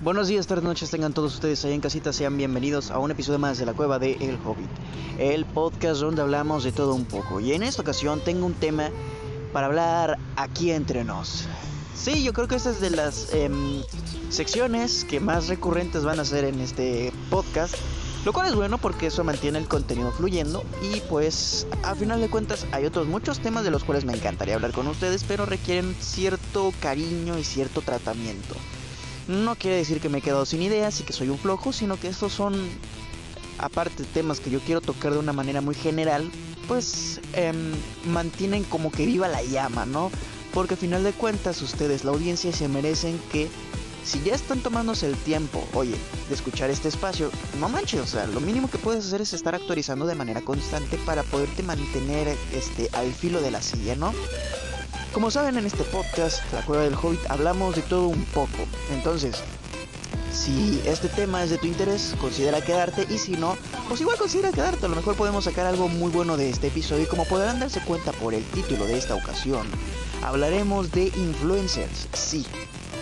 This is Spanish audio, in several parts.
Buenos días, tardes, noches, tengan todos ustedes ahí en casita, sean bienvenidos a un episodio más de la cueva de El Hobbit, el podcast donde hablamos de todo un poco. Y en esta ocasión tengo un tema para hablar aquí entre nos. Sí, yo creo que esta es de las em, secciones que más recurrentes van a ser en este podcast. Lo cual es bueno porque eso mantiene el contenido fluyendo y pues a final de cuentas hay otros muchos temas de los cuales me encantaría hablar con ustedes, pero requieren cierto cariño y cierto tratamiento. No quiere decir que me he quedado sin ideas y que soy un flojo, sino que estos son, aparte temas que yo quiero tocar de una manera muy general, pues em, mantienen como que viva la llama, ¿no? Porque al final de cuentas ustedes, la audiencia, se merecen que si ya están tomándose el tiempo, oye, de escuchar este espacio, no manches, o sea, lo mínimo que puedes hacer es estar actualizando de manera constante para poderte mantener este al filo de la silla, ¿no? Como saben en este podcast, La Cueva del Hobbit, hablamos de todo un poco. Entonces, si este tema es de tu interés, considera quedarte y si no, pues igual considera quedarte. A lo mejor podemos sacar algo muy bueno de este episodio y como podrán darse cuenta por el título de esta ocasión, hablaremos de influencers. Sí,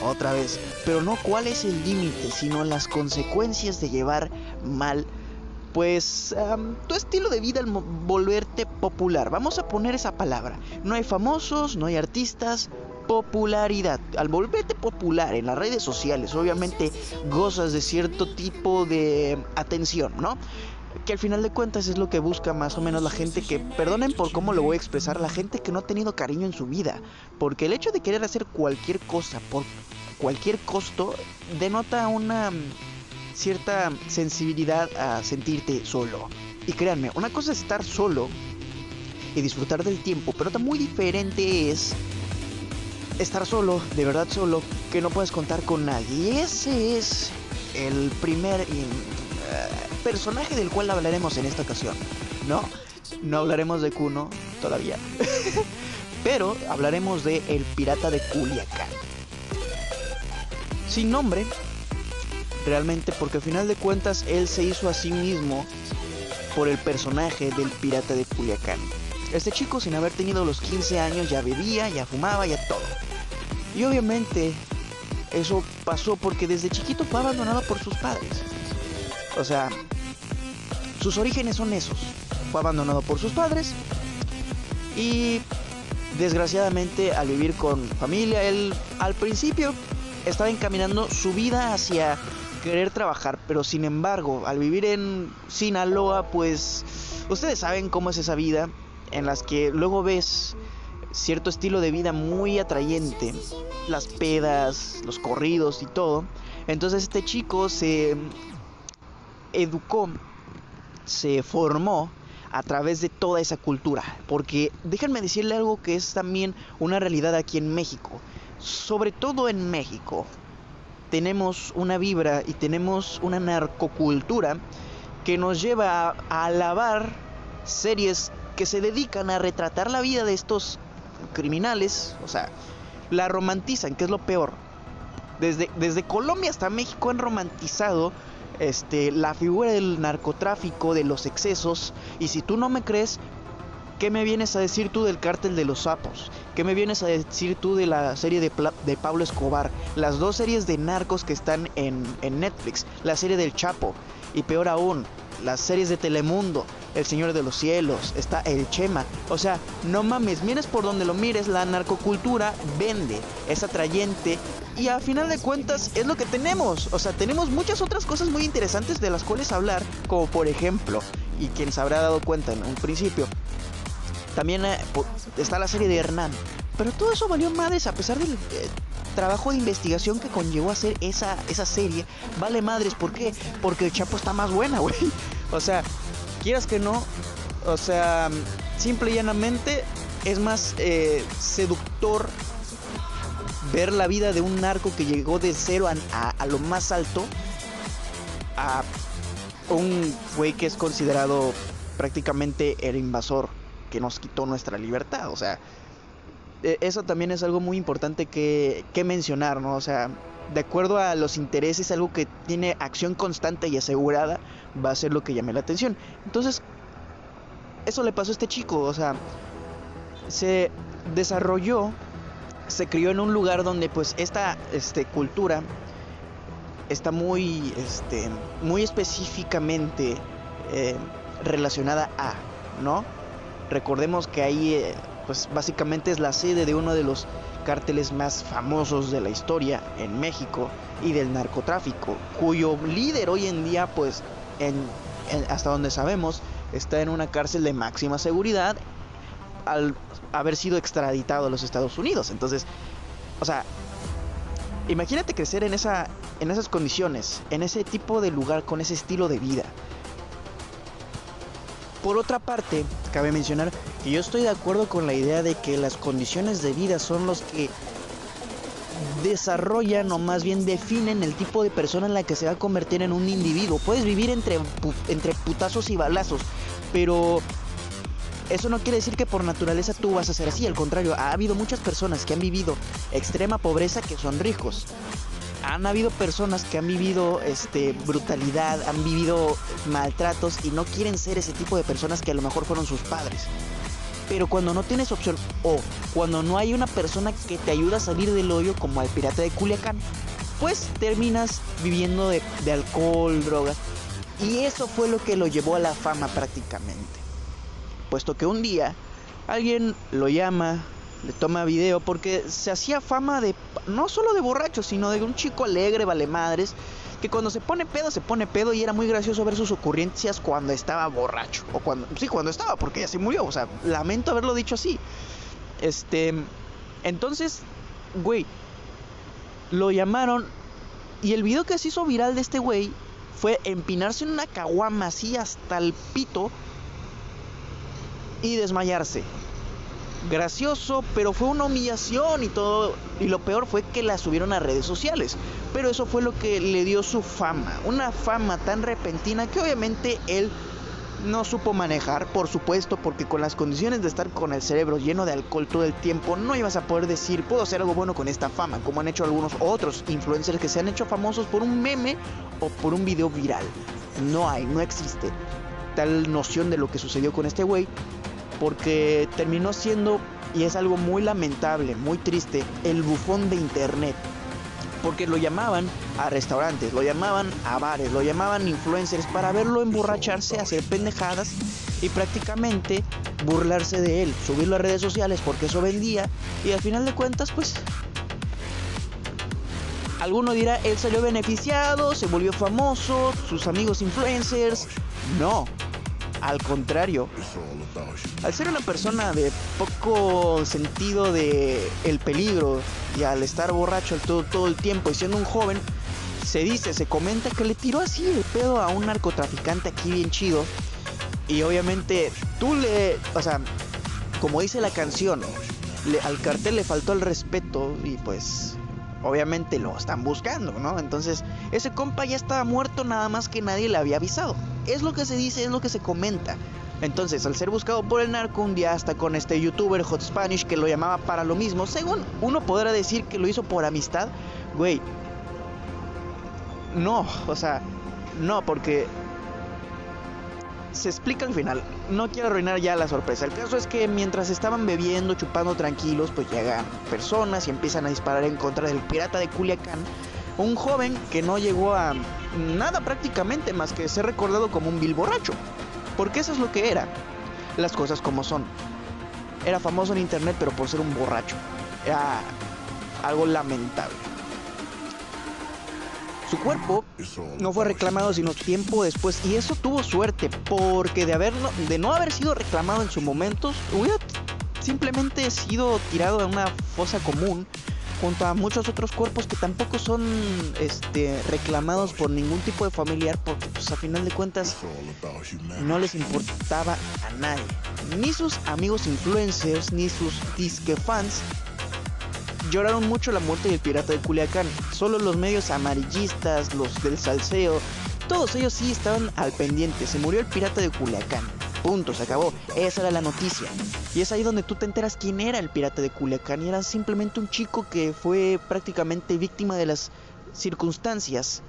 otra vez, pero no cuál es el límite, sino las consecuencias de llevar mal pues tu estilo de vida al volverte popular. Vamos a poner esa palabra. No hay famosos, no hay artistas, popularidad. Al volverte popular en las redes sociales, obviamente gozas de cierto tipo de atención, ¿no? Que al final de cuentas es lo que busca más o menos la gente que, perdonen por cómo lo voy a expresar, la gente que no ha tenido cariño en su vida. Porque el hecho de querer hacer cualquier cosa por cualquier costo denota una cierta sensibilidad a sentirte solo. Y créanme, una cosa es estar solo y disfrutar del tiempo, pero otra muy diferente es estar solo, de verdad solo, que no puedes contar con nadie. Y ese es el primer eh, personaje del cual hablaremos en esta ocasión. No, no hablaremos de Kuno todavía, pero hablaremos de El Pirata de Culiacán. Sin nombre, realmente porque al final de cuentas él se hizo a sí mismo por el personaje del pirata de Culiacán. Este chico sin haber tenido los 15 años ya bebía, ya fumaba, ya todo. Y obviamente eso pasó porque desde chiquito fue abandonado por sus padres. O sea, sus orígenes son esos. Fue abandonado por sus padres y desgraciadamente al vivir con familia, él al principio estaba encaminando su vida hacia querer trabajar, pero sin embargo, al vivir en Sinaloa, pues ustedes saben cómo es esa vida en las que luego ves cierto estilo de vida muy atrayente, las pedas, los corridos y todo. Entonces este chico se educó, se formó a través de toda esa cultura, porque déjenme decirle algo que es también una realidad aquí en México, sobre todo en México tenemos una vibra y tenemos una narcocultura que nos lleva a, alabar series que se dedican a retratar la vida de estos criminales, o sea, la romantizan, que es lo peor. Desde, desde Colombia hasta México han romantizado este, la figura del narcotráfico, de los excesos, y si tú no me crees, ¿Qué me vienes a decir tú del cártel de los sapos? ¿Qué me vienes a decir tú de la serie de, Pablo Escobar? Las dos series de narcos que están en, en Netflix, la serie del Chapo y peor aún, las series de Telemundo, El Señor de los Cielos, está El Chema. O sea, no mames, mires por donde lo mires, la narcocultura vende, es atrayente y a final de cuentas es lo que tenemos. O sea, tenemos muchas otras cosas muy interesantes de las cuales hablar, como por ejemplo, y quien se habrá dado cuenta en un principio, también eh, está la serie de Hernán. Pero todo eso valió madres a pesar del eh, trabajo de investigación que conllevó a hacer esa, esa serie. Vale madres, ¿por qué? Porque el Chapo está más buena, güey. O sea, quieras que no, o sea, simple y llanamente es más eh, seductor ver la vida de un narco que llegó de cero a, a lo más alto a un güey que es considerado prácticamente el invasor que nos quitó nuestra libertad. O sea, e, eso también es algo muy importante que, mencionar, ¿no? O sea, de acuerdo a los intereses, algo que tiene acción constante y asegurada, va a ser lo que llame la atención. Entonces, eso le pasó a este chico, o sea, se desarrolló, se crió en un lugar donde pues esta este, cultura está muy, este, muy específicamente eh, relacionada a, ¿no? Recordemos que ahí, eh, pues básicamente es la sede de uno de los cárteles más famosos de la historia en México y del narcotráfico, cuyo líder hoy en día, pues, hasta donde sabemos, está en una cárcel de máxima seguridad al haber sido extraditado a los Estados Unidos. Entonces, o sea, imagínate crecer en esa en esas condiciones, en ese tipo de lugar con ese estilo de vida. Por otra parte, cabe mencionar que yo estoy de acuerdo con la idea de que las condiciones de vida son los que desarrollan o más bien definen el tipo de persona en la que se va a convertir en un individuo. Puedes vivir entre, entre putazos y balazos, pero eso no quiere decir que por naturaleza tú vas a ser así. Al contrario, ha habido muchas personas que han vivido extrema pobreza que son ricos. Han habido personas que han vivido este, brutalidad, han vivido maltratos y no quieren ser ese tipo de personas que a lo mejor fueron sus padres. Pero cuando no tienes opción o cuando no hay una persona que te ayuda a salir del hoyo como el pirata de Culiacán, pues terminas viviendo de, de alcohol, drogas. Y eso fue lo que lo llevó a la fama prácticamente. Puesto que un día alguien lo llama, le toma video porque se hacía fama de no solo de borracho, sino de un chico alegre, vale madres, que cuando se pone pedo, se pone pedo y era muy gracioso ver sus ocurrencias cuando estaba borracho. O cuando, sí, cuando estaba, porque ya se murió. O sea, lamento haberlo dicho así. Este, entonces, güey, lo llamaron y el video que se hizo viral de este güey fue empinarse en una caguama así hasta el pito y desmayarse gracioso, pero fue una humillación y todo. Y lo peor fue que la subieron a redes sociales. Pero eso fue lo que le dio su fama. Una fama tan repentina que obviamente él no supo manejar, por supuesto, porque con las condiciones de estar con el cerebro lleno de alcohol todo el tiempo, no ibas a poder decir, puedo hacer algo bueno con esta fama, como han hecho algunos otros influencers que se han hecho famosos por un meme o por un video viral. No hay, no existe tal noción de lo que sucedió con este güey porque terminó siendo, y es algo muy lamentable, muy triste, el bufón de Internet. Porque lo llamaban a restaurantes, lo llamaban a bares, lo llamaban influencers para verlo emborracharse, hacer pendejadas y prácticamente burlarse de él, subirlo a redes sociales porque eso vendía y al final de cuentas pues alguno dirá, él salió beneficiado, se volvió famoso, sus amigos influencers. No, al contrario, al ser una persona de poco sentido de el peligro y al estar borracho todo, todo el tiempo y siendo un joven, se dice, se comenta que le tiró así de pedo a un narcotraficante aquí bien chido. Y obviamente tú le, o sea, como dice la canción, al cartel le faltó el respeto y pues obviamente lo están buscando, ¿no? Entonces, ese compa ya estaba muerto nada más que nadie le había avisado. Es lo que se dice, es lo que se comenta. Entonces, al ser buscado por el narco, un día hasta con este youtuber Hot Spanish que lo llamaba para lo mismo, según uno podrá decir que lo hizo por amistad, güey. No, o sea, no, porque se explica al final. No quiero arruinar ya la sorpresa. El caso es que mientras estaban bebiendo, chupando tranquilos, pues llegan personas y empiezan a disparar en contra del pirata de Culiacán. Un joven que no llegó a nada prácticamente más que ser recordado como un vil borracho. Porque eso es lo que era. Las cosas como son. Era famoso en internet pero por ser un borracho. Era algo lamentable. Su cuerpo no fue reclamado sino tiempo después y eso tuvo suerte porque de, haberlo, de no haber sido reclamado en su momento hubiera simplemente sido tirado a una fosa común junto a muchos otros cuerpos que tampoco son este, reclamados por ningún tipo de familiar porque pues a final de cuentas no les importaba a nadie ni sus amigos influencers ni sus disque fans lloraron mucho la muerte del pirata de Culiacán. Solo los medios amarillistas, los del salseo, todos ellos sí estaban al pendiente. Se murió el pirata de Culiacán. Punto, se acabó. Esa era la noticia. Y es ahí donde tú te enteras quién era el pirata de Culiacán. Y era simplemente un chico que fue prácticamente víctima de las circunstancias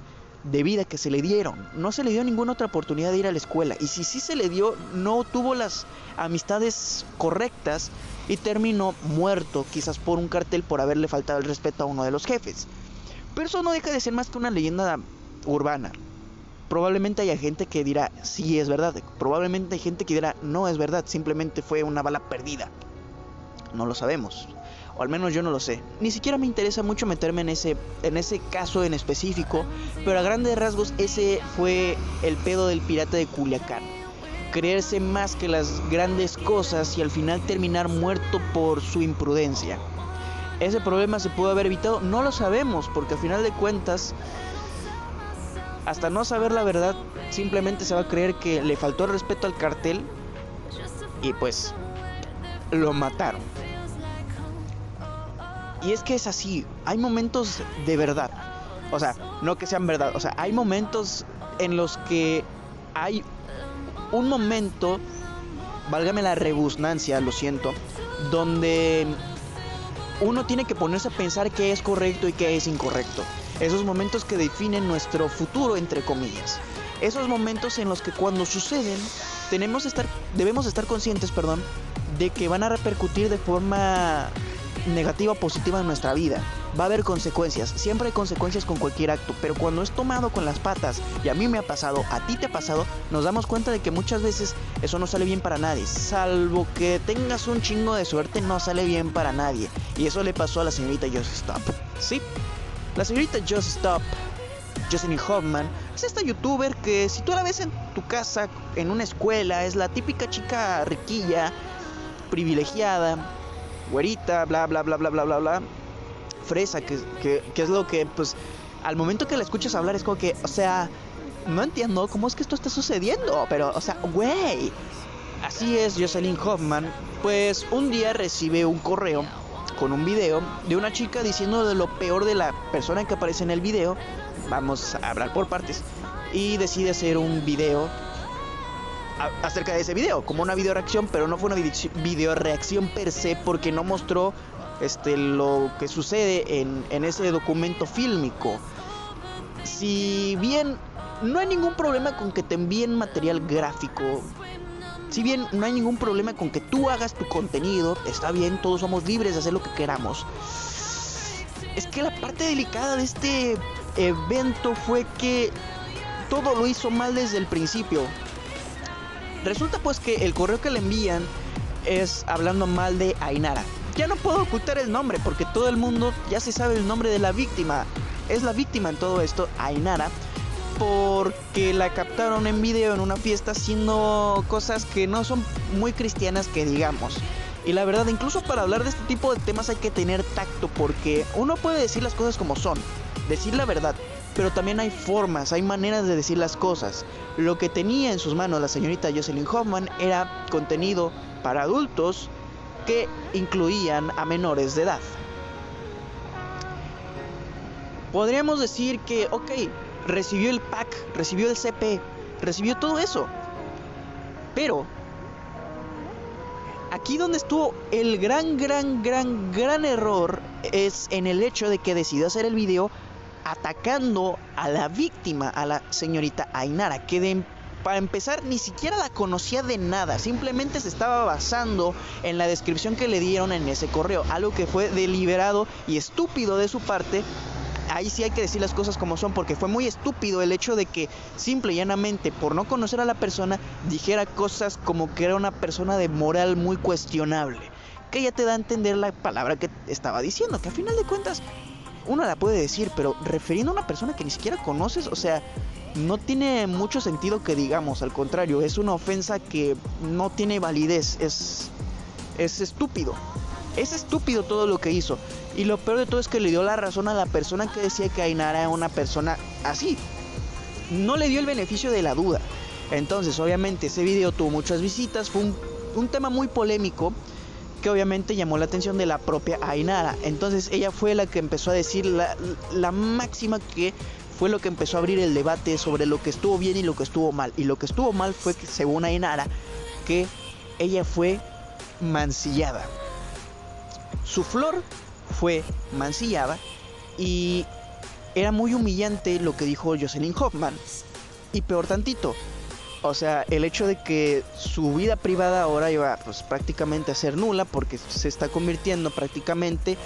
de vida que se le dieron. No se le dio ninguna otra oportunidad de ir a la escuela. Y si sí se le dio, no tuvo las amistades correctas y terminó muerto, quizás por un cartel por haberle faltado el respeto a uno de los jefes. Pero eso no deja de ser más que una leyenda urbana. Probablemente haya gente que dirá, sí es verdad. Probablemente hay gente que dirá, no es verdad, simplemente fue una bala perdida. No lo sabemos. O al menos yo no lo sé. Ni siquiera me interesa mucho meterme en ese, en ese caso en específico. Pero a grandes rasgos ese fue el pedo del pirata de Culiacán. Creerse más que las grandes cosas y al final terminar muerto por su imprudencia. Ese problema se pudo haber evitado, no lo sabemos, porque al final de cuentas hasta no saber la verdad, simplemente se va a creer que le faltó el respeto al cartel y pues lo mataron. Y es que es así, hay momentos de verdad. O sea, no que sean verdad, o sea, hay momentos en los que hay un momento, válgame la rebusnancia, lo siento, donde uno tiene que ponerse a pensar qué es correcto y qué es incorrecto esos momentos que definen nuestro futuro, entre comillas. Esos momentos en los que cuando suceden tenemos estar, debemos estar conscientes, perdón, de que van a repercutir de forma negativa o positiva en nuestra vida. Va a haber consecuencias, siempre hay consecuencias con cualquier acto, pero cuando es tomado con las patas, y a mí me ha pasado, a ti te ha pasado, nos damos cuenta de que muchas veces eso no sale bien para nadie, salvo que tengas un chingo de suerte, no sale bien para nadie. Y eso le pasó a la señorita Just Stop. Sí, la señorita Just Stop, Jocelyn Hoffman, es esta youtuber que si tú la ves en tu casa, en una escuela, es la típica chica riquilla, privilegiada, güerita, bla, bla, bla, bla, bla, bla, bla, fresa, que, que, es lo que, pues, al momento que la escuchas hablar es como que, o sea, no entiendo cómo es que esto está sucediendo, pero, o sea, güey. Así es Jocelyn Hoffman, pues un día recibe un correo con un video de una chica diciendo de lo peor de la persona que aparece en el video. Vamos a hablar por partes. Y decide hacer un video acerca de ese video, como una video reacción, pero no fue una video reacción per se porque no mostró este, lo que sucede en, en ese documento fílmico. Si bien no hay ningún problema con que te envíen material gráfico, si bien no hay ningún problema con que tú hagas tu contenido, está bien, todos somos libres de hacer lo que queramos. Es que la parte delicada de este evento fue que todo lo hizo mal desde el principio. Resulta pues que el correo que le envían es hablando mal de Ainara. Ya no puedo ocultar el nombre porque todo el mundo ya se sabe el nombre de la víctima. Es la víctima en todo esto, Ainara porque la captaron en video en una fiesta haciendo cosas que no son muy cristianas que digamos. Y la verdad, incluso para hablar de este tipo de temas hay que tener tacto porque uno puede decir las cosas como son, decir la verdad, pero también hay formas, hay maneras de decir las cosas. Lo que tenía en sus manos la señorita Jocelyn Hoffman era contenido para adultos que incluían a menores de edad. Podríamos decir que, ok, recibió el pack, recibió el CP, recibió todo eso. Pero aquí donde estuvo el gran, gran, gran, gran error es en el hecho de que decidió hacer el video atacando a la víctima, a la señorita Ainara, que para empezar ni siquiera la conocía de nada, simplemente se estaba basando en la descripción que le dieron en ese correo, algo que fue deliberado y estúpido de su parte ahí sí hay que decir las cosas como son, porque fue muy estúpido el hecho de que simple y llanamente, por no conocer a la persona, dijera cosas como que era una persona de moral muy cuestionable. Que ya te da a entender la palabra que estaba diciendo, que a final de cuentas uno la puede decir, pero refiriendo a una persona que ni siquiera conoces, o sea, no tiene mucho sentido que digamos, al contrario, es una ofensa que no tiene validez, es, es estúpido. Es estúpido todo lo que hizo. Y lo peor de todo es que le dio la razón a la persona que decía que Ainara era una persona así. No le dio el beneficio de la duda. Entonces, obviamente, ese video tuvo muchas visitas. Fue un, tema muy polémico que obviamente llamó la atención de la propia Ainara. Entonces, ella fue la que empezó a decir la, la máxima que fue lo que empezó a abrir el debate sobre lo que estuvo bien y lo que estuvo mal. Y lo que estuvo mal fue que, según Ainara, que ella fue mancillada. Su flor fue mancillada y era muy humillante lo que dijo Jocelyn Hoffman. Y peor tantito, o sea, el hecho de que su vida privada ahora iba pues, prácticamente a ser nula porque se está convirtiendo prácticamente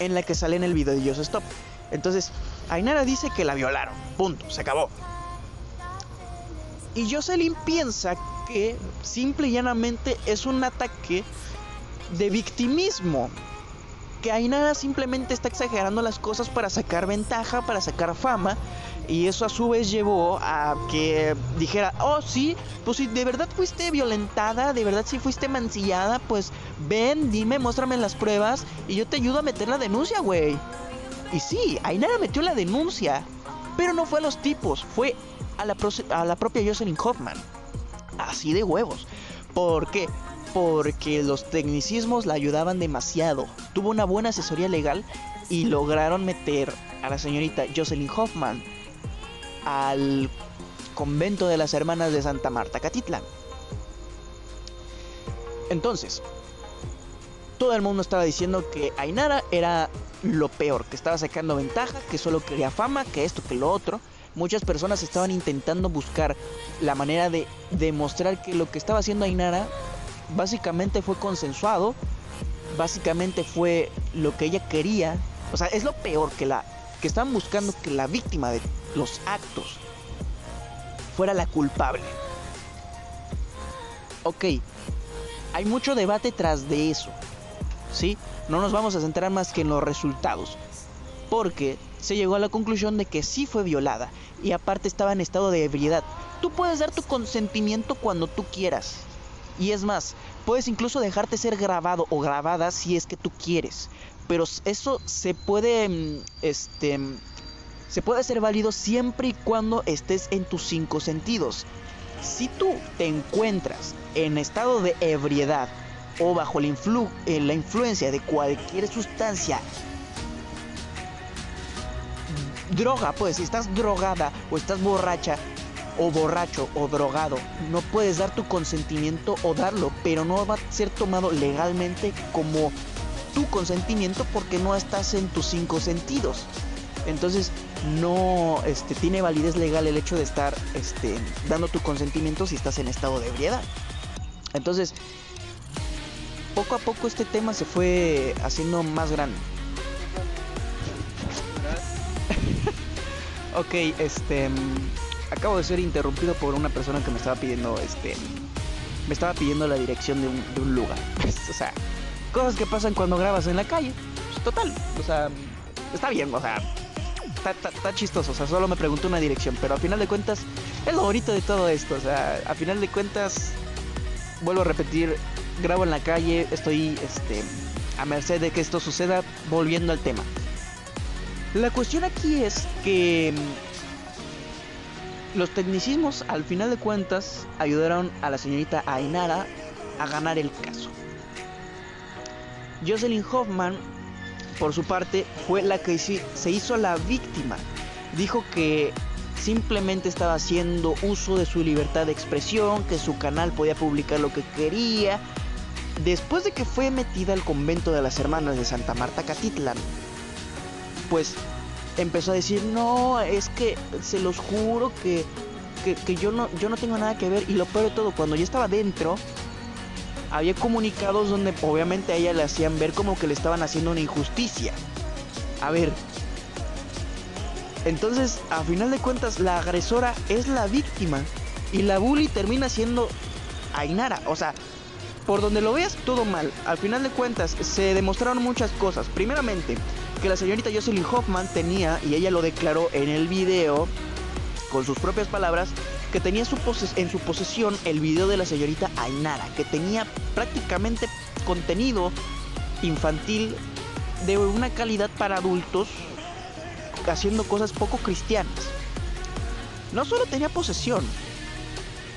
en la que sale en el video de Just Stop. Entonces, Ainara dice que la violaron. Punto, se acabó. Y Jocelyn piensa que simple y llanamente es un ataque de victimismo. Que Ainara simplemente está exagerando las cosas para sacar ventaja, para sacar fama. Y eso a su vez llevó a que dijera, oh sí, pues si de verdad fuiste violentada, de verdad si fuiste mancillada, pues ven, dime, muéstrame las pruebas y yo te ayudo a meter la denuncia, güey. Y sí, Ainara metió la denuncia, pero no fue a los tipos, fue a la, propia Jocelyn Hoffman. Así de huevos. ¿Por qué? Porque los tecnicismos la ayudaban demasiado. Tuvo una buena asesoría legal y lograron meter a la señorita Jocelyn Hoffman al convento de las hermanas de Santa Marta, Catitlan. Entonces, todo el mundo estaba diciendo que Ainara era lo peor, que estaba sacando ventaja, que solo quería fama, que esto, que lo otro. Muchas personas estaban intentando buscar la manera de demostrar que lo que estaba haciendo Ainara básicamente fue consensuado, básicamente fue lo que ella quería. O sea, es lo peor que la que estaban buscando que la víctima de los actos fuera la culpable. Ok, hay mucho debate tras de eso, ¿sí? No nos vamos a centrar más que en los resultados, porque se llegó a la conclusión de que sí fue violada y aparte estaba en estado de ebriedad. Tú puedes dar tu consentimiento cuando tú quieras. Y es más, puedes incluso dejarte ser grabado o grabada si es que tú quieres. Pero eso se puede mm, este se puede hacer válido siempre y cuando estés en tus cinco sentidos. Si tú te encuentras en estado de ebriedad o bajo la, eh, la influencia de cualquier sustancia, droga, pues si estás drogada o estás borracha o borracho o drogado, no puedes dar tu consentimiento o darlo, pero no va a ser tomado legalmente como tu consentimiento porque no estás en tus cinco sentidos. Entonces no este, tiene validez legal el hecho de estar este, dando tu consentimiento si estás en estado de ebriedad. Entonces, poco a poco este tema se fue haciendo más grande. ok, este acabo de ser interrumpido por una persona que me estaba pidiendo este me estaba pidiendo la dirección de un, lugar. o sea, cosas que pasan cuando grabas en la calle. Pues, total, o sea, está bien, o sea, está, chistoso, o sea, solo me preguntó una dirección, pero a final de cuentas es lo bonito de todo esto, o sea, a final de cuentas, vuelvo a repetir, grabo en la calle, estoy este, a merced de que esto suceda, volviendo al tema. La cuestión aquí es que los tecnicismos, al final de cuentas, ayudaron a la señorita Ainara a ganar el caso. Jocelyn Hoffman por su parte, fue la que se hizo la víctima. Dijo que simplemente estaba haciendo uso de su libertad de expresión, que su canal podía publicar lo que quería. Después de que fue metida al convento de las hermanas de Santa Marta Catitlan, pues empezó a decir, no, es que se los juro que, que, yo, no, yo no tengo nada que ver. Y lo peor de todo, cuando yo estaba dentro, había comunicados donde obviamente a ella le hacían ver como que le estaban haciendo una injusticia. A ver. Entonces, a final de cuentas, la agresora es la víctima. Y la bully termina siendo Ainara. O sea, por donde lo veas, todo mal. Al final de cuentas, se demostraron muchas cosas. Primeramente, que la señorita Jocelyn Hoffman tenía, y ella lo declaró en el video, con sus propias palabras, que tenía en su posesión el video de la señorita Ainara, que tenía prácticamente contenido infantil de una calidad para adultos haciendo cosas poco cristianas. No solo tenía posesión,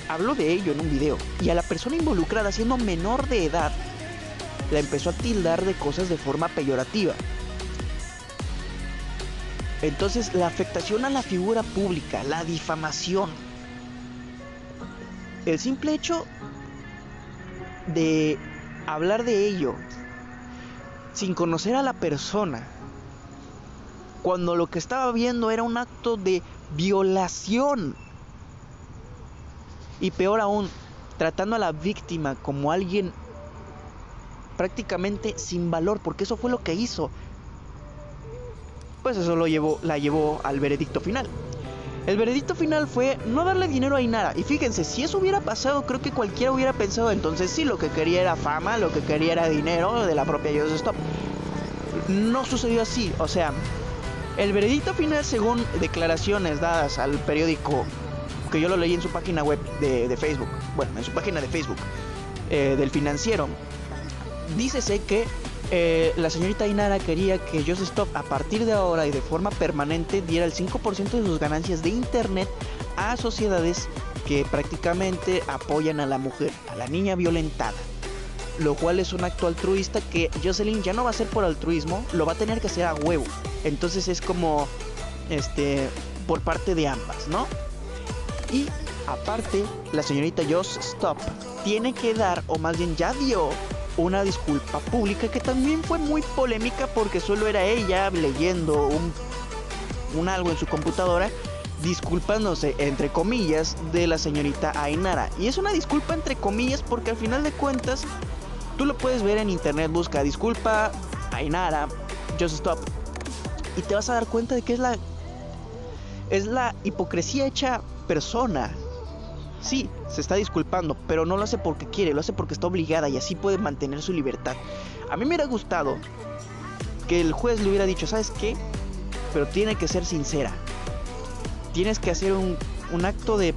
habló de ello en un video, y a la persona involucrada siendo menor de edad, la empezó a tildar de cosas de forma peyorativa. Entonces la afectación a la figura pública, la difamación, el simple hecho de hablar de ello sin conocer a la persona, cuando lo que estaba viendo era un acto de violación, y peor aún, tratando a la víctima como alguien prácticamente sin valor, porque eso fue lo que hizo. Pues eso lo llevó, la llevó al veredicto final. El veredicto final fue no darle dinero a Inara. Y fíjense, si eso hubiera pasado, creo que cualquiera hubiera pensado entonces sí, lo que quería era fama, lo que quería era dinero de la propia Stop. No sucedió así, o sea, el veredicto final, según declaraciones dadas al periódico, que yo lo leí en su página web de, Facebook, bueno, en su página de Facebook, eh, del financiero, dícese que eh, la señorita Inara quería que Just Stop a partir de ahora y de forma permanente diera el 5% de sus ganancias de internet a sociedades que prácticamente apoyan a la mujer, a la niña violentada. Lo cual es un acto altruista que Jocelyn ya no va a hacer por altruismo, lo va a tener que hacer a huevo. Entonces es como, este, por parte de ambas, ¿no? Y aparte, la señorita Just Stop tiene que dar, o más bien ya dio, una disculpa pública que también fue muy polémica porque solo era ella leyendo un, algo en su computadora disculpándose entre comillas de la señorita Ainara. Y es una disculpa entre comillas porque al final de cuentas tú lo puedes ver en internet, busca disculpa Ainara, just stop. Y te vas a dar cuenta de que es la es la hipocresía hecha persona Sí, se está disculpando, pero no lo hace porque quiere, lo hace porque está obligada y así puede mantener su libertad. A mí me hubiera gustado que el juez le hubiera dicho, ¿sabes qué? Pero tiene que ser sincera. Tienes que hacer un, acto de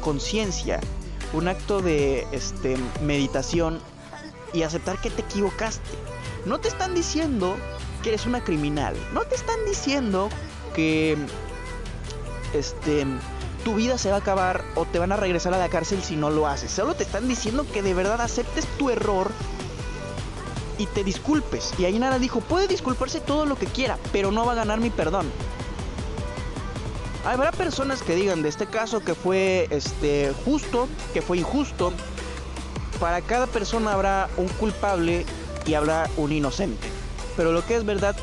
conciencia, un acto de este, meditación y aceptar que te equivocaste. No te están diciendo que eres una criminal. No te están diciendo que este tu vida se va a acabar o te van a regresar a la cárcel si no lo haces. Solo te están diciendo que de verdad aceptes tu error y te disculpes. Y ahí nada dijo, puede disculparse todo lo que quiera, pero no va a ganar mi perdón. Habrá personas que digan de este caso que fue este justo, que fue injusto. Para cada persona habrá un culpable y habrá un inocente. Pero lo que es verdad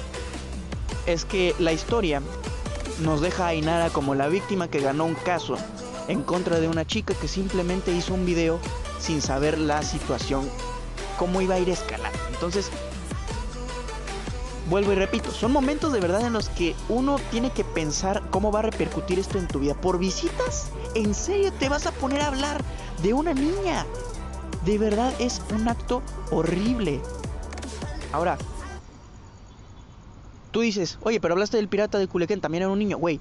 es que la historia nos deja a como la víctima que ganó un caso en contra de una chica que simplemente hizo un video sin saber la situación, cómo iba a ir escalando. Entonces, vuelvo y repito, son momentos de verdad en los que uno tiene que pensar cómo va a repercutir esto en tu vida. ¿Por visitas? ¿En serio te vas a poner a hablar de una niña? De verdad es un acto horrible. Ahora, Tú dices, oye, pero hablaste del pirata de Culiacán, también era un niño, güey.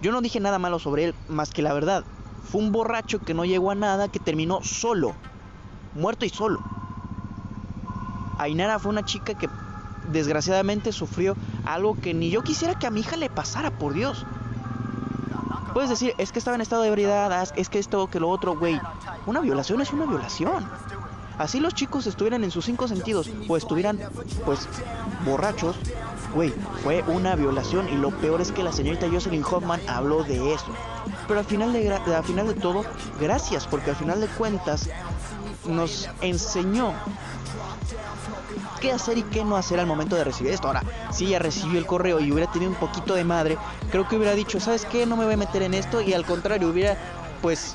Yo no dije nada malo sobre él, más que la verdad. Fue un borracho que no llegó a nada, que terminó solo. Muerto y solo. Ainara fue una chica que desgraciadamente sufrió algo que ni yo quisiera que a mi hija le pasara, por Dios. Puedes decir, es que estaba en estado de ebriedad, es que esto, que lo otro, güey. Una violación es una violación. Así los chicos estuvieran en sus cinco sentidos o estuvieran, pues, borrachos, güey, fue una violación y lo peor es que la señorita Jocelyn Hoffman habló de eso. Pero al final de, al final de todo, gracias, porque al final de cuentas nos enseñó qué hacer y qué no hacer al momento de recibir esto. Ahora, si ella recibió el correo y hubiera tenido un poquito de madre, creo que hubiera dicho, ¿sabes qué? No me voy a meter en esto y al contrario, hubiera pues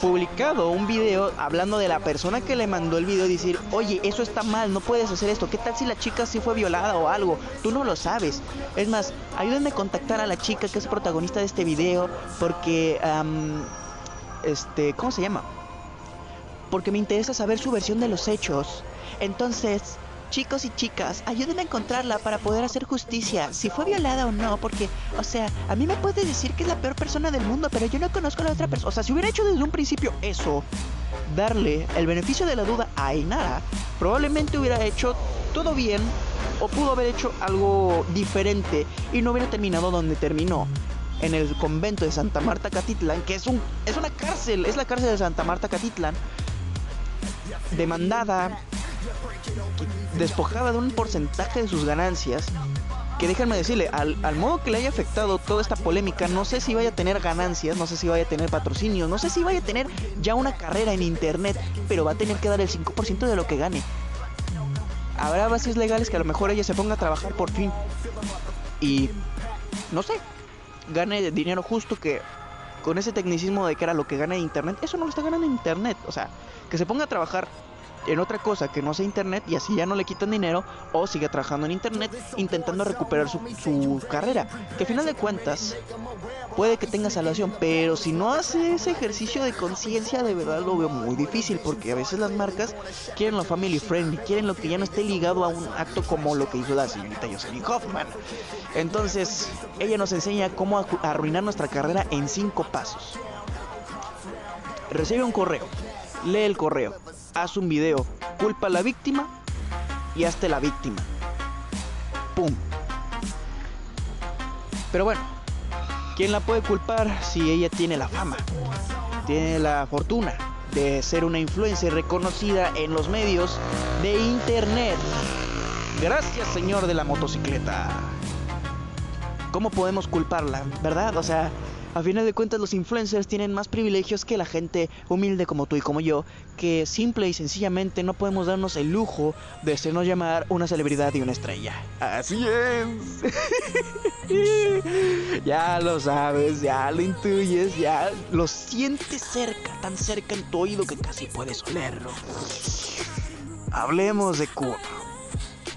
publicado un video hablando de la persona que le mandó el video decir, oye, eso está mal, no puedes hacer esto, ¿qué tal si la chica sí fue violada o algo? Tú no lo sabes. Es más, ayúdenme a contactar a la chica que es protagonista de este video porque, este, ¿cómo se llama? Porque me interesa saber su versión de los hechos. Entonces, Chicos y chicas, ayúdenme a encontrarla para poder hacer justicia, si fue violada o no, porque, o sea, a mí me puede decir que es la peor persona del mundo, pero yo no conozco a la otra persona. O sea, si hubiera hecho desde un principio eso, darle el beneficio de la duda a Ainara, probablemente hubiera hecho todo bien o pudo haber hecho algo diferente y no hubiera terminado donde terminó. En el convento de Santa Marta Catitlán, que es un es una cárcel, es la cárcel de Santa Marta Catitlán, demandada, despojada de un porcentaje de sus ganancias, que déjenme decirle, al, modo que le haya afectado toda esta polémica, no sé si vaya a tener ganancias, no sé si vaya a tener patrocinio, no sé si vaya a tener ya una carrera en internet, pero va a tener que dar el 5% de lo que gane. Habrá bases legales que a lo mejor ella se ponga a trabajar por fin y, no sé, gane dinero justo que con ese tecnicismo de que era lo que gana en internet, eso no lo está ganando en internet, o sea, que se ponga a trabajar en otra cosa que no sea internet y así ya no le quitan dinero o sigue trabajando en internet intentando recuperar su, carrera. Que a final de cuentas puede que tenga salvación, pero si no hace ese ejercicio de conciencia de verdad lo veo muy difícil porque a veces las marcas quieren lo family friendly, quieren lo que ya no esté ligado a un acto como lo que hizo la señorita Jocelyn Hoffman. Entonces, ella nos enseña cómo arruinar nuestra carrera en cinco pasos. Recibe un correo, lee el correo, haz un video, culpa a la víctima y hazte la víctima. ¡Pum! Pero bueno, ¿quién la puede culpar si ella tiene la fama? Tiene la fortuna de ser una influencia reconocida en los medios de internet. Gracias, señor de la motocicleta. ¿Cómo podemos culparla, verdad? O sea, a final de cuentas los influencers tienen más privilegios que la gente humilde como tú y como yo, que simple y sencillamente no podemos darnos el lujo de hacernos llamar una celebridad y una estrella. Así es. ya lo sabes, ya lo intuyes, ya lo sientes cerca, tan cerca en tu oído que casi puedes olerlo. Hablemos de Kuno.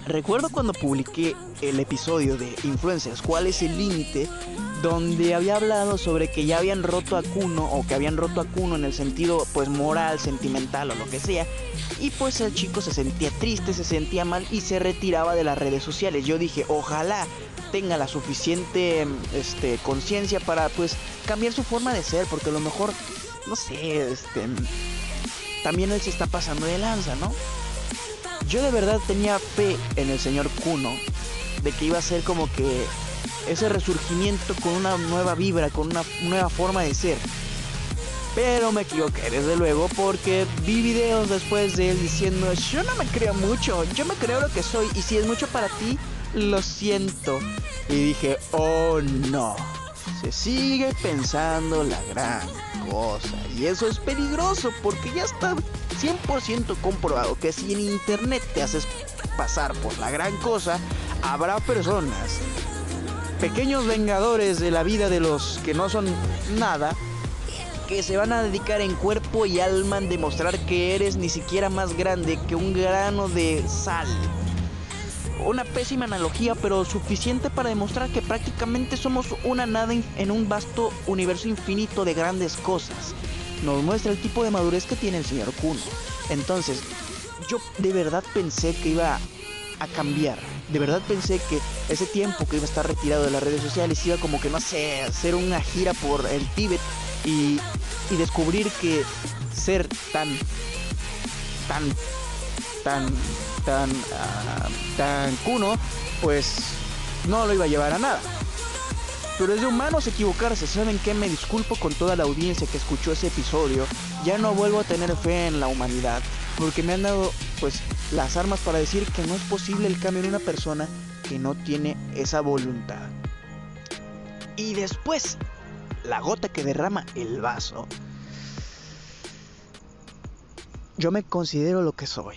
Recuerdo cuando publiqué el episodio de Influencers, ¿cuál es el límite? donde había hablado sobre que ya habían roto a Kuno o que habían roto a Kuno en el sentido pues moral, sentimental o lo que sea. Y pues el chico se sentía triste, se sentía mal y se retiraba de las redes sociales. Yo dije, ojalá tenga la suficiente este, conciencia para pues cambiar su forma de ser, porque a lo mejor, no sé, este, también él se está pasando de lanza, ¿no? Yo de verdad tenía fe en el señor Kuno, de que iba a ser como que ese resurgimiento con una nueva vibra, con una nueva forma de ser. Pero me equivoqué, desde luego, porque vi videos después de él diciendo, yo no me creo mucho, yo me creo lo que soy, y si es mucho para ti, lo siento. Y dije, oh no, se sigue pensando la gran cosa. Y eso es peligroso, porque ya está 100% comprobado que si en internet te haces pasar por la gran cosa, habrá personas pequeños vengadores de la vida de los que no son nada, que se van a dedicar en cuerpo y alma en demostrar que eres ni siquiera más grande que un grano de sal. Una pésima analogía, pero suficiente para demostrar que prácticamente somos una nada en un vasto universo infinito de grandes cosas. Nos muestra el tipo de madurez que tiene el señor Kuno. Entonces, yo de verdad pensé que iba a cambiar. De verdad pensé que ese tiempo que iba a estar retirado de las redes sociales iba como que, no sé, hacer una gira por el Tíbet y, y descubrir que ser tan, tan, tan, tan, uh, tan cuno, pues no lo iba a llevar a nada. Pero es de humanos equivocarse, ¿saben qué? Me disculpo con toda la audiencia que escuchó ese episodio. Ya no vuelvo a tener fe en la humanidad porque me han dado pues las armas para decir que no es posible el cambio en una persona que no tiene esa voluntad. Y después, la gota que derrama el vaso. Yo me considero lo que soy,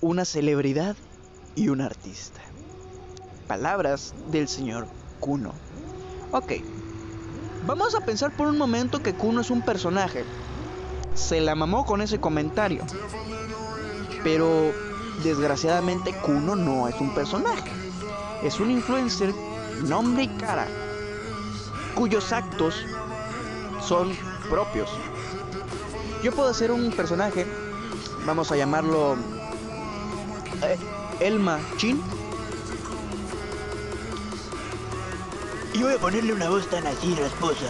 una celebridad y un artista. Palabras del señor Kuno. Ok, vamos a pensar por un momento que Kuno es un personaje. Se la mamó con ese comentario. Pero desgraciadamente Kuno no es un personaje. Es un influencer, nombre y cara, cuyos actos son propios. Yo puedo ser un personaje, vamos a llamarlo eh, Elma Chin. Y voy a ponerle una voz tan así esposa.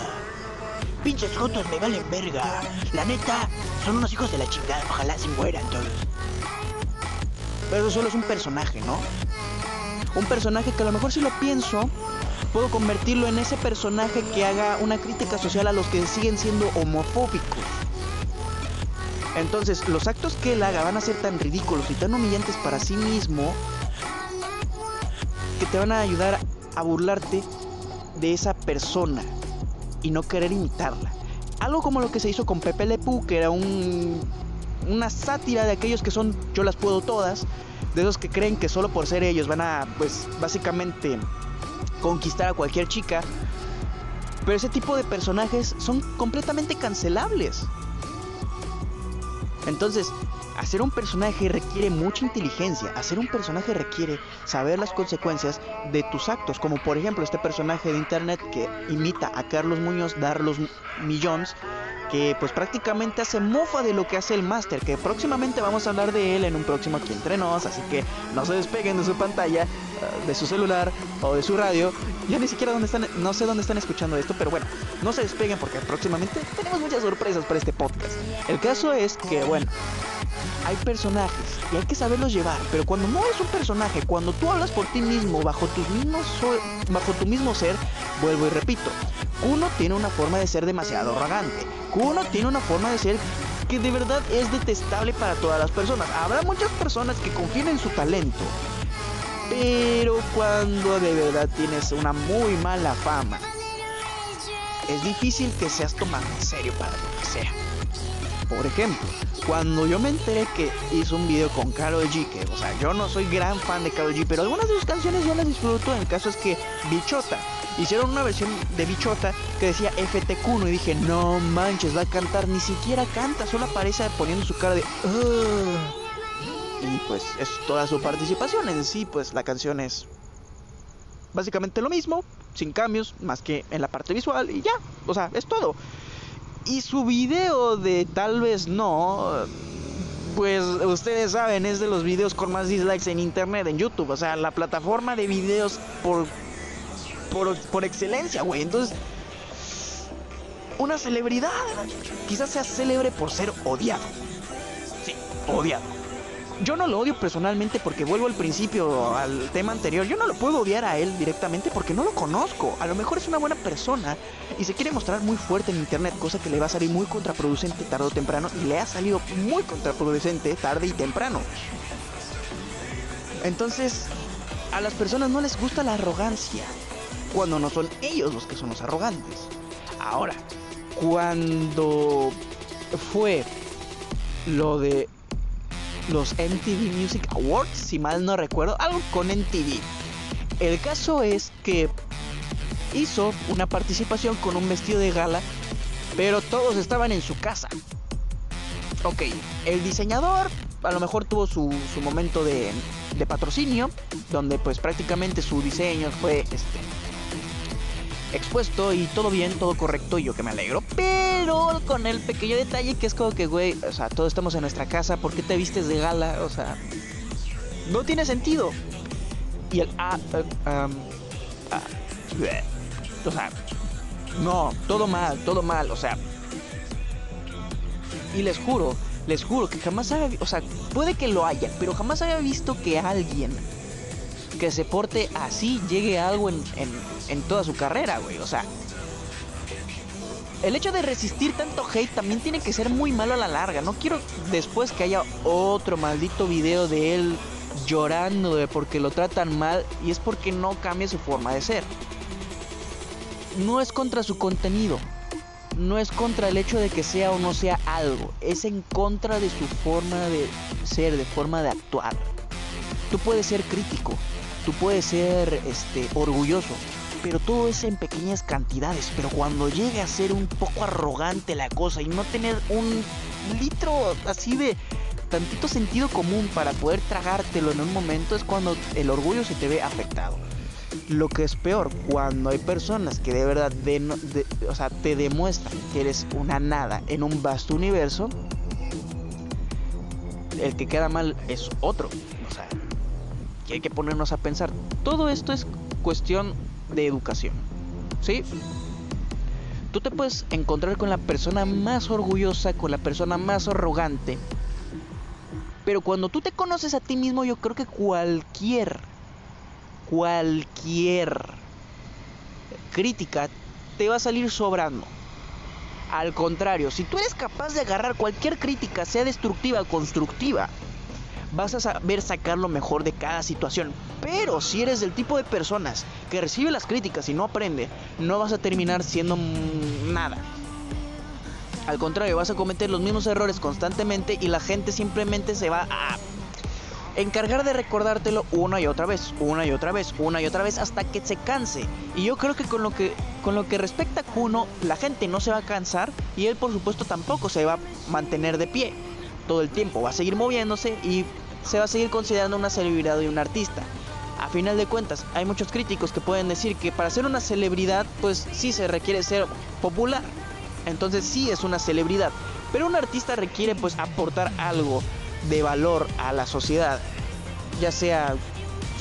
Pinches jotos me valen verga. La neta, son unos hijos de la chingada. Ojalá se mueran todos. Pero eso solo es un personaje, ¿no? Un personaje que a lo mejor si lo pienso, puedo convertirlo en ese personaje que haga una crítica social a los que siguen siendo homofóbicos. Entonces, los actos que él haga van a ser tan ridículos y tan humillantes para sí mismo que te van a ayudar a burlarte de esa persona y no querer imitarla. Algo como lo que se hizo con Pepe Le que era un una sátira de aquellos que son yo las puedo todas, de esos que creen que solo por ser ellos van a, pues, básicamente conquistar a cualquier chica. Pero ese tipo de personajes son completamente cancelables. Entonces, Hacer un personaje requiere mucha inteligencia. Hacer un personaje requiere saber las consecuencias de tus actos. Como por ejemplo este personaje de internet que imita a Carlos Muñoz, dar los millones que pues prácticamente hace mofa de lo que hace el máster, que próximamente vamos a hablar de él en un próximo aquí entre nos, así que no se despeguen de su pantalla, de su celular o de su radio. Ya ni siquiera dónde están, no sé dónde están escuchando esto, pero bueno, no se despeguen porque próximamente tenemos muchas sorpresas para este podcast. El caso es que, bueno, hay personajes y hay que saberlos llevar, pero cuando no es un personaje, cuando tú hablas por ti mismo, bajo tu mismo, bajo tu mismo ser, vuelvo y repito, uno tiene una forma de ser demasiado arrogante, uno tiene una forma de ser que de verdad es detestable para todas las personas. Habrá muchas personas que confían en su talento, pero cuando de verdad tienes una muy mala fama, es difícil que seas tomado en serio para lo que sea. Por ejemplo, cuando yo me enteré que hizo un video con Karol G, que, o sea, yo no soy gran fan de Karol G, pero algunas de sus canciones yo las disfruto. El caso es que Bichota, hicieron una versión de Bichota que decía FTQ y dije, no manches, va a cantar, ni siquiera canta, solo aparece poniendo su cara de... Y pues es toda su participación en sí, pues la canción es básicamente lo mismo, sin cambios, más que en la parte visual y ya, o sea, es todo. Y su video de tal vez no, pues ustedes saben, es de los videos con más dislikes en internet, en YouTube. O sea, la plataforma de videos por, por, por excelencia, güey. Entonces, una celebridad quizás sea célebre por ser odiado. Sí, odiado yo no lo odio personalmente porque vuelvo al principio, al tema anterior. Yo no lo puedo odiar a él directamente porque no lo conozco. A lo mejor es una buena persona y se quiere mostrar muy fuerte en internet, cosa que le va a salir muy contraproducente tarde o temprano y le ha salido muy contraproducente tarde y temprano. Entonces, a las personas no les gusta la arrogancia cuando no son ellos los que son los arrogantes. Ahora, cuando fue lo de los MTV Music Awards, si mal no recuerdo, algo con MTV. El caso es que hizo una participación con un vestido de gala, pero todos estaban en su casa. Ok, el diseñador a lo mejor tuvo su, su momento de, de patrocinio, donde pues prácticamente su diseño fue este, expuesto y todo bien, todo correcto y yo que me alegro. Pero con el pequeño detalle que es como que, güey, o sea, todos estamos en nuestra casa, ¿por qué te vistes de gala? O sea, no tiene sentido. Y el... Ah, eh, ah, o sea, no, todo mal, todo mal, o sea. Y les juro, les juro que jamás había, o sea, puede que lo haya, pero jamás había visto que alguien que se porte así llegue a algo en, en, toda su carrera, güey. O sea, el hecho de resistir tanto hate también tiene que ser muy malo a la larga. No quiero después que haya otro maldito video de él llorando de porque lo tratan mal y es porque no cambia su forma de ser. No es contra su contenido. No es contra el hecho de que sea o no sea algo. Es en contra de su forma de ser, de forma de actuar. Tú puedes ser crítico, tú puedes ser este, orgulloso, pero todo es en pequeñas cantidades. Pero cuando llegue a ser un poco arrogante la cosa y no tener un litro así de tantito sentido común para poder tragártelo en un momento, es cuando el orgullo se te ve afectado. Lo que es peor, cuando hay personas que de verdad o sea, te demuestran que eres una nada en un vasto universo, el que queda mal es otro. Hay que ponernos a pensar. Todo esto es cuestión de educación. ¿Sí? Tú te puedes encontrar con la persona más orgullosa, con la persona más arrogante. Pero cuando tú te conoces a ti mismo, yo creo que cualquier, cualquier crítica te va a salir sobrando. Al contrario, si tú eres capaz de agarrar cualquier crítica, sea destructiva o constructiva, vas a saber sacar lo mejor de cada situación. Pero si eres del tipo de personas que recibe las críticas y no aprende, no vas a terminar siendo nada. Al contrario, vas a cometer los mismos errores constantemente y la gente simplemente se va a encargar de recordártelo una y otra vez, una y otra vez, una y otra vez hasta que se canse. Y yo creo que con lo que con lo que respecta a Kuno, la gente no se va a cansar y él por supuesto tampoco se va a mantener de pie. Todo el tiempo, va a seguir moviéndose y se va a seguir considerando una celebridad y un artista. A final de cuentas, hay muchos críticos que pueden decir que para ser una celebridad, pues sí se requiere ser popular. Entonces sí es una celebridad. Pero un artista requiere pues aportar algo de valor a la sociedad. Ya sea,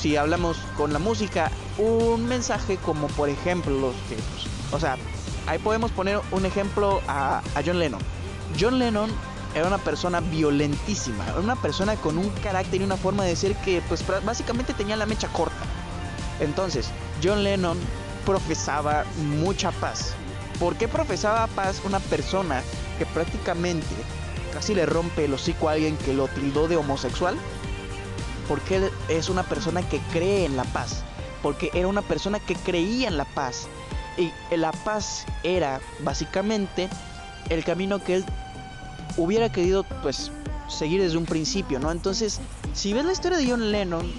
si hablamos con la música, un mensaje como por ejemplo los que... Pues, o sea, ahí podemos poner un ejemplo a, a John Lennon. John Lennon era una persona violentísima, era una persona con un carácter y una forma de ser que pues básicamente tenía la mecha corta. Entonces, John Lennon profesaba mucha paz. ¿Por qué profesaba paz una persona que prácticamente casi le rompe el hocico a alguien que lo tildó de homosexual? Porque es una persona que cree en la paz. Porque era una persona que creía en la paz. Y la paz era básicamente el camino que él hubiera querido pues seguir desde un principio, ¿no? Entonces, si ves la historia de John Lennon,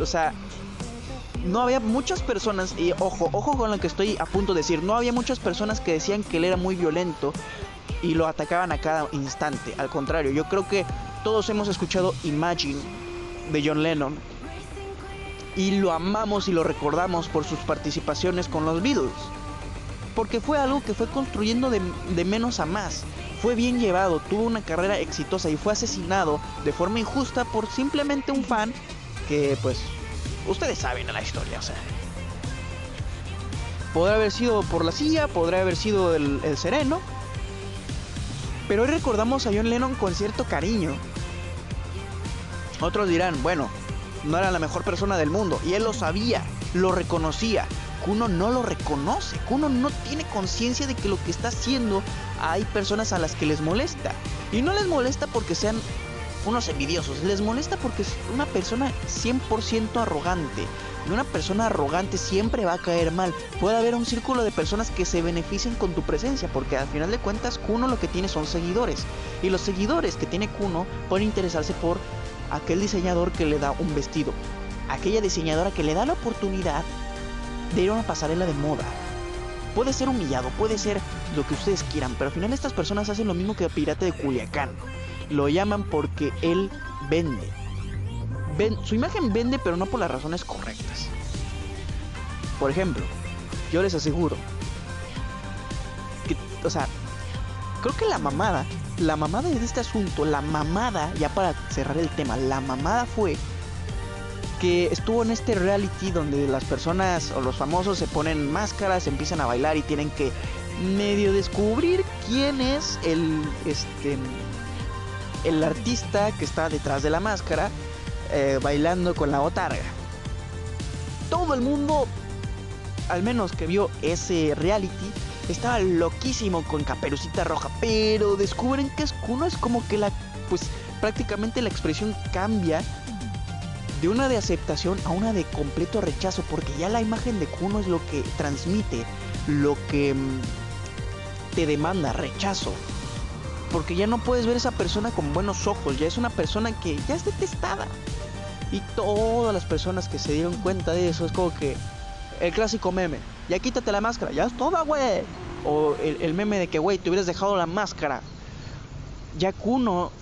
o sea, no había muchas personas, y ojo, ojo con lo que estoy a punto de decir, no había muchas personas que decían que él era muy violento y lo atacaban a cada instante. Al contrario, yo creo que todos hemos escuchado Imagine de John Lennon y lo amamos y lo recordamos por sus participaciones con los Beatles. Porque fue algo que fue construyendo de, de menos a más fue bien llevado, tuvo una carrera exitosa y fue asesinado de forma injusta por simplemente un fan que pues ustedes saben la historia, o sea. Podrá haber sido por la silla, podrá haber sido el, el sereno. Pero hoy recordamos a John Lennon con cierto cariño. Otros dirán, bueno, no era la mejor persona del mundo. Y él lo sabía, lo reconocía. Kuno no lo reconoce. Kuno no tiene conciencia de que lo que está haciendo hay personas a las que les molesta. Y no les molesta porque sean unos envidiosos, les molesta porque es una persona 100% arrogante. Y una persona arrogante siempre va a caer mal. Puede haber un círculo de personas que se beneficien con tu presencia, porque al final de cuentas Kuno lo que tiene son seguidores. Y los seguidores que tiene Kuno pueden interesarse por aquel diseñador que le da un vestido. Aquella diseñadora que le da la oportunidad de ir a una pasarela de moda Puede ser humillado, puede ser lo que ustedes quieran, pero al final estas personas hacen lo mismo que el pirata de Culiacán. Lo llaman porque él vende. su imagen vende, pero no por las razones correctas. Por ejemplo, yo les aseguro o sea, creo que la mamada, la mamada de este asunto, la mamada, ya para cerrar el tema, la mamada fue que estuvo en este reality donde las personas o los famosos se ponen máscaras, empiezan a bailar y tienen que medio descubrir quién es el este el artista que está detrás de la máscara eh, bailando con la botarga. Todo el mundo, al menos que vio ese reality, estaba loquísimo con Caperucita Roja, pero descubren que es Kuno es como que la pues prácticamente la expresión cambia de una de aceptación a una de completo rechazo, porque ya la imagen de Kuno es lo que transmite, lo que mm, te demanda rechazo. Porque ya no puedes ver esa persona con buenos ojos, ya es una persona que ya es detestada. Y todas las personas que se dieron cuenta de eso es como que el clásico meme, ya quítate la máscara, ya es toda, güey. O el, meme de que, güey, te hubieras dejado la máscara. Ya Kuno,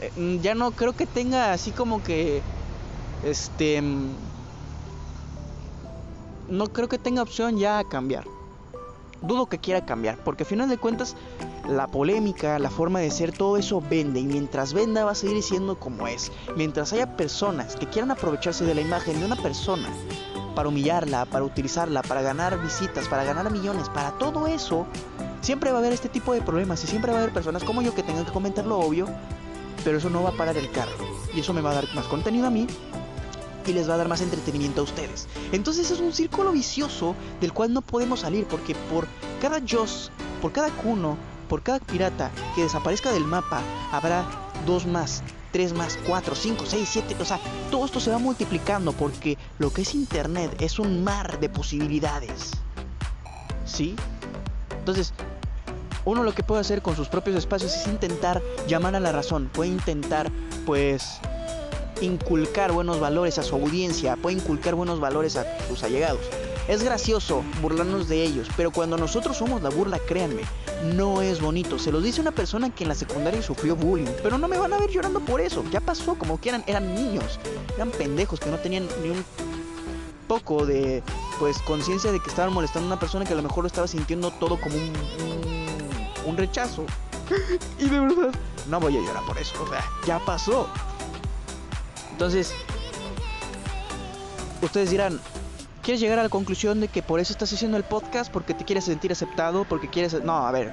eh, ya no creo que tenga así como que este no creo que tenga opción ya a cambiar. Dudo que quiera cambiar, porque al final de cuentas la polémica, la forma de ser, todo eso vende y mientras venda va a seguir siendo como es. Mientras haya personas que quieran aprovecharse de la imagen de una persona para humillarla, para utilizarla, para ganar visitas, para ganar millones, para todo eso, siempre va a haber este tipo de problemas y siempre va a haber personas como yo que tengan que comentar lo obvio, pero eso no va a parar el carro y eso me va a dar más contenido a mí y les va a dar más entretenimiento a ustedes. Entonces es un círculo vicioso del cual no podemos salir porque por cada Joss, por cada Kuno, por cada pirata que desaparezca del mapa, habrá dos más, tres más, cuatro, cinco, seis, siete, o sea, todo esto se va multiplicando porque lo que es internet es un mar de posibilidades. ¿Sí? Entonces, uno lo que puede hacer con sus propios espacios es intentar llamar a la razón, puede intentar pues inculcar buenos valores a su audiencia, puede inculcar buenos valores a sus allegados. Es gracioso burlarnos de ellos, pero cuando nosotros somos la burla, créanme, no es bonito. Se los dice una persona que en la secundaria sufrió bullying, pero no me van a ver llorando por eso. Ya pasó, como que eran, eran niños, eran pendejos que no tenían ni un poco de pues conciencia de que estaban molestando a una persona que a lo mejor lo estaba sintiendo todo como un, un, un rechazo. y de verdad, no voy a llorar por eso, o sea, ya pasó. Entonces, ustedes dirán, ¿quieres llegar a la conclusión de que por eso estás haciendo el podcast? Porque te quieres sentir aceptado, porque quieres... No, a ver,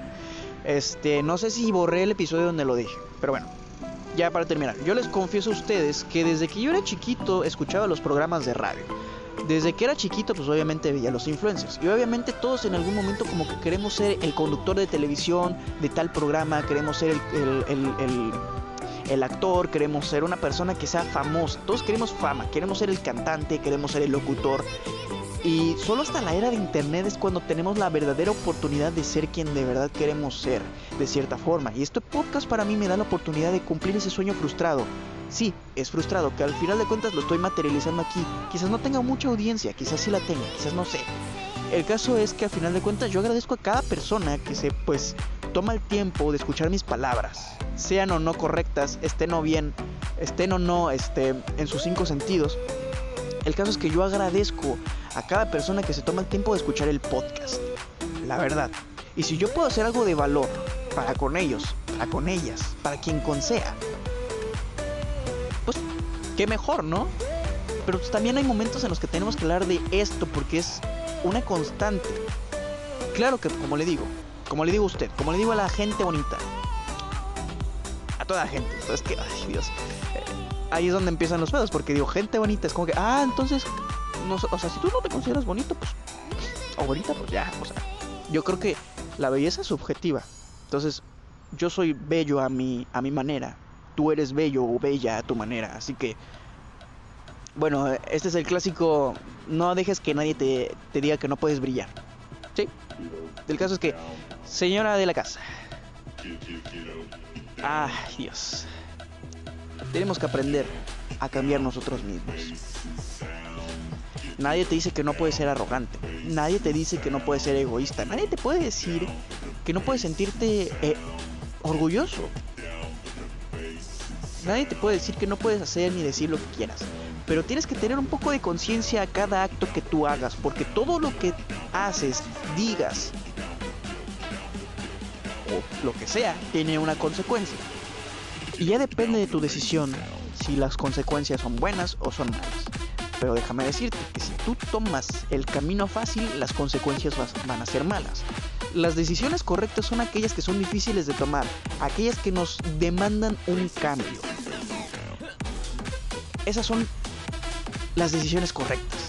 este, no sé si borré el episodio donde lo dije, pero bueno, ya para terminar, yo les confieso a ustedes que desde que yo era chiquito escuchaba los programas de radio. Desde que era chiquito, pues obviamente veía los influencers. Y obviamente todos en algún momento como que queremos ser el conductor de televisión de tal programa, queremos ser el, el, el actor, queremos ser una persona que sea famosa. Todos queremos fama, queremos ser el cantante, queremos ser el locutor. Y solo hasta la era de internet es cuando tenemos la verdadera oportunidad de ser quien de verdad queremos ser, de cierta forma. Y este podcast para mí me da la oportunidad de cumplir ese sueño frustrado. Sí, es frustrado, que al final de cuentas lo estoy materializando aquí. Quizás no tenga mucha audiencia, quizás sí la tenga, quizás no sé. El caso es que al final de cuentas yo agradezco a cada persona que se pues toma el tiempo de escuchar mis palabras, sean o no correctas, estén o bien, estén o no este, en sus cinco sentidos. El caso es que yo agradezco a cada persona que se toma el tiempo de escuchar el podcast. La verdad. Y si yo puedo hacer algo de valor para con ellos, para con ellas, para quien con sea, pues qué mejor, ¿no? Pero también hay momentos en los que tenemos que hablar de esto porque es una constante. Claro que, como le digo, como le digo a usted, como le digo a la gente bonita, a toda la gente, es que, ay Dios, eh, ahí es donde empiezan los pedos, porque digo, gente bonita, es como que, ah, entonces, no, o sea, si tú no te consideras bonito, pues, o bonita, pues ya, o sea, yo creo que la belleza es subjetiva, entonces, yo soy bello a mi, a mi manera, tú eres bello o bella a tu manera, así que, bueno, este es el clásico, no dejes que nadie te, te diga que no puedes brillar, ¿sí? El caso es que, señora de la casa, Ay, Dios. Tenemos que aprender a cambiar nosotros mismos. Nadie te dice que no puedes ser arrogante. Nadie te dice que no puedes ser egoísta. Nadie te puede decir que no puedes sentirte eh, orgulloso. Nadie te puede decir que no puedes hacer ni decir lo que quieras. Pero tienes que tener un poco de conciencia a cada acto que tú hagas. Porque todo lo que haces, digas, o lo que sea, tiene una consecuencia. Y ya depende de tu decisión si las consecuencias son buenas o son malas. Pero déjame decirte que si tú tomas el camino fácil, las consecuencias van a ser malas. Las decisiones correctas son aquellas que son difíciles de tomar, aquellas que nos demandan un cambio. Esas son las decisiones correctas.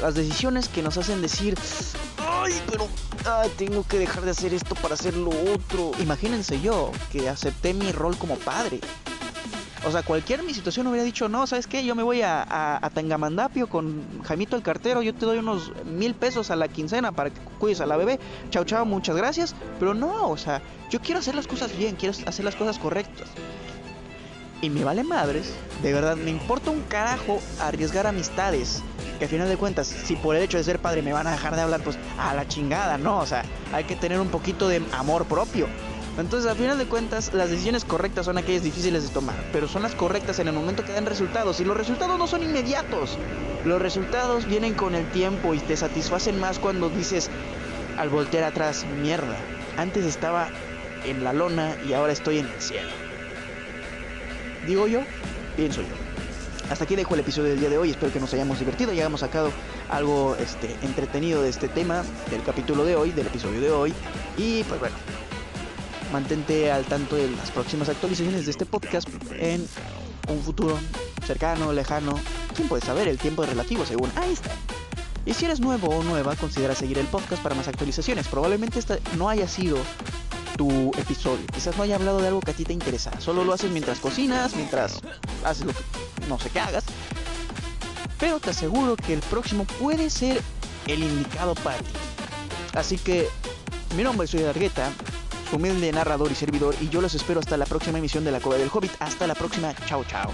Las decisiones que nos hacen decir, ay, pero tengo que dejar de hacer esto para hacer lo otro. Imagínense yo, que acepté mi rol como padre. O sea, cualquier mi situación hubiera dicho, no, ¿sabes qué? Yo me voy a, a, Tangamandapio con Jaimito el cartero, yo te doy unos mil pesos a la quincena para que cuides a la bebé. Chao, chao, muchas gracias. Pero no, o sea, yo quiero hacer las cosas bien, quiero hacer las cosas correctas. Y me vale madres, de verdad, me importa un carajo arriesgar amistades que a final de cuentas, si por el hecho de ser padre me van a dejar de hablar, pues a la chingada, ¿no? O sea, hay que tener un poquito de amor propio. Entonces, a final de cuentas, las decisiones correctas son aquellas difíciles de tomar, pero son las correctas en el momento que dan resultados. Y los resultados no son inmediatos. Los resultados vienen con el tiempo y te satisfacen más cuando dices, al voltear atrás, mierda, antes estaba en la lona y ahora estoy en el cielo. Digo yo, pienso yo. Hasta aquí dejo el episodio del día de hoy. Espero que nos hayamos divertido y hayamos sacado algo este, entretenido de este tema, del capítulo de hoy, del episodio de hoy. Y pues bueno, mantente al tanto de las próximas actualizaciones de este podcast en un futuro cercano, lejano. ¿Quién puede saber? El tiempo es relativo, según está. Y si eres nuevo o nueva, considera seguir el podcast para más actualizaciones. Probablemente esta no haya sido tu episodio. Quizás no haya hablado de algo que a ti te interesa. Solo lo haces mientras cocinas, mientras haces lo que no sé qué hagas. Pero te aseguro que el próximo puede ser el indicado para ti. Así que mi nombre es Dargueta, su humilde narrador y servidor, y yo los espero hasta la próxima emisión de La Cueva del Hobbit. Hasta la próxima, chao chao.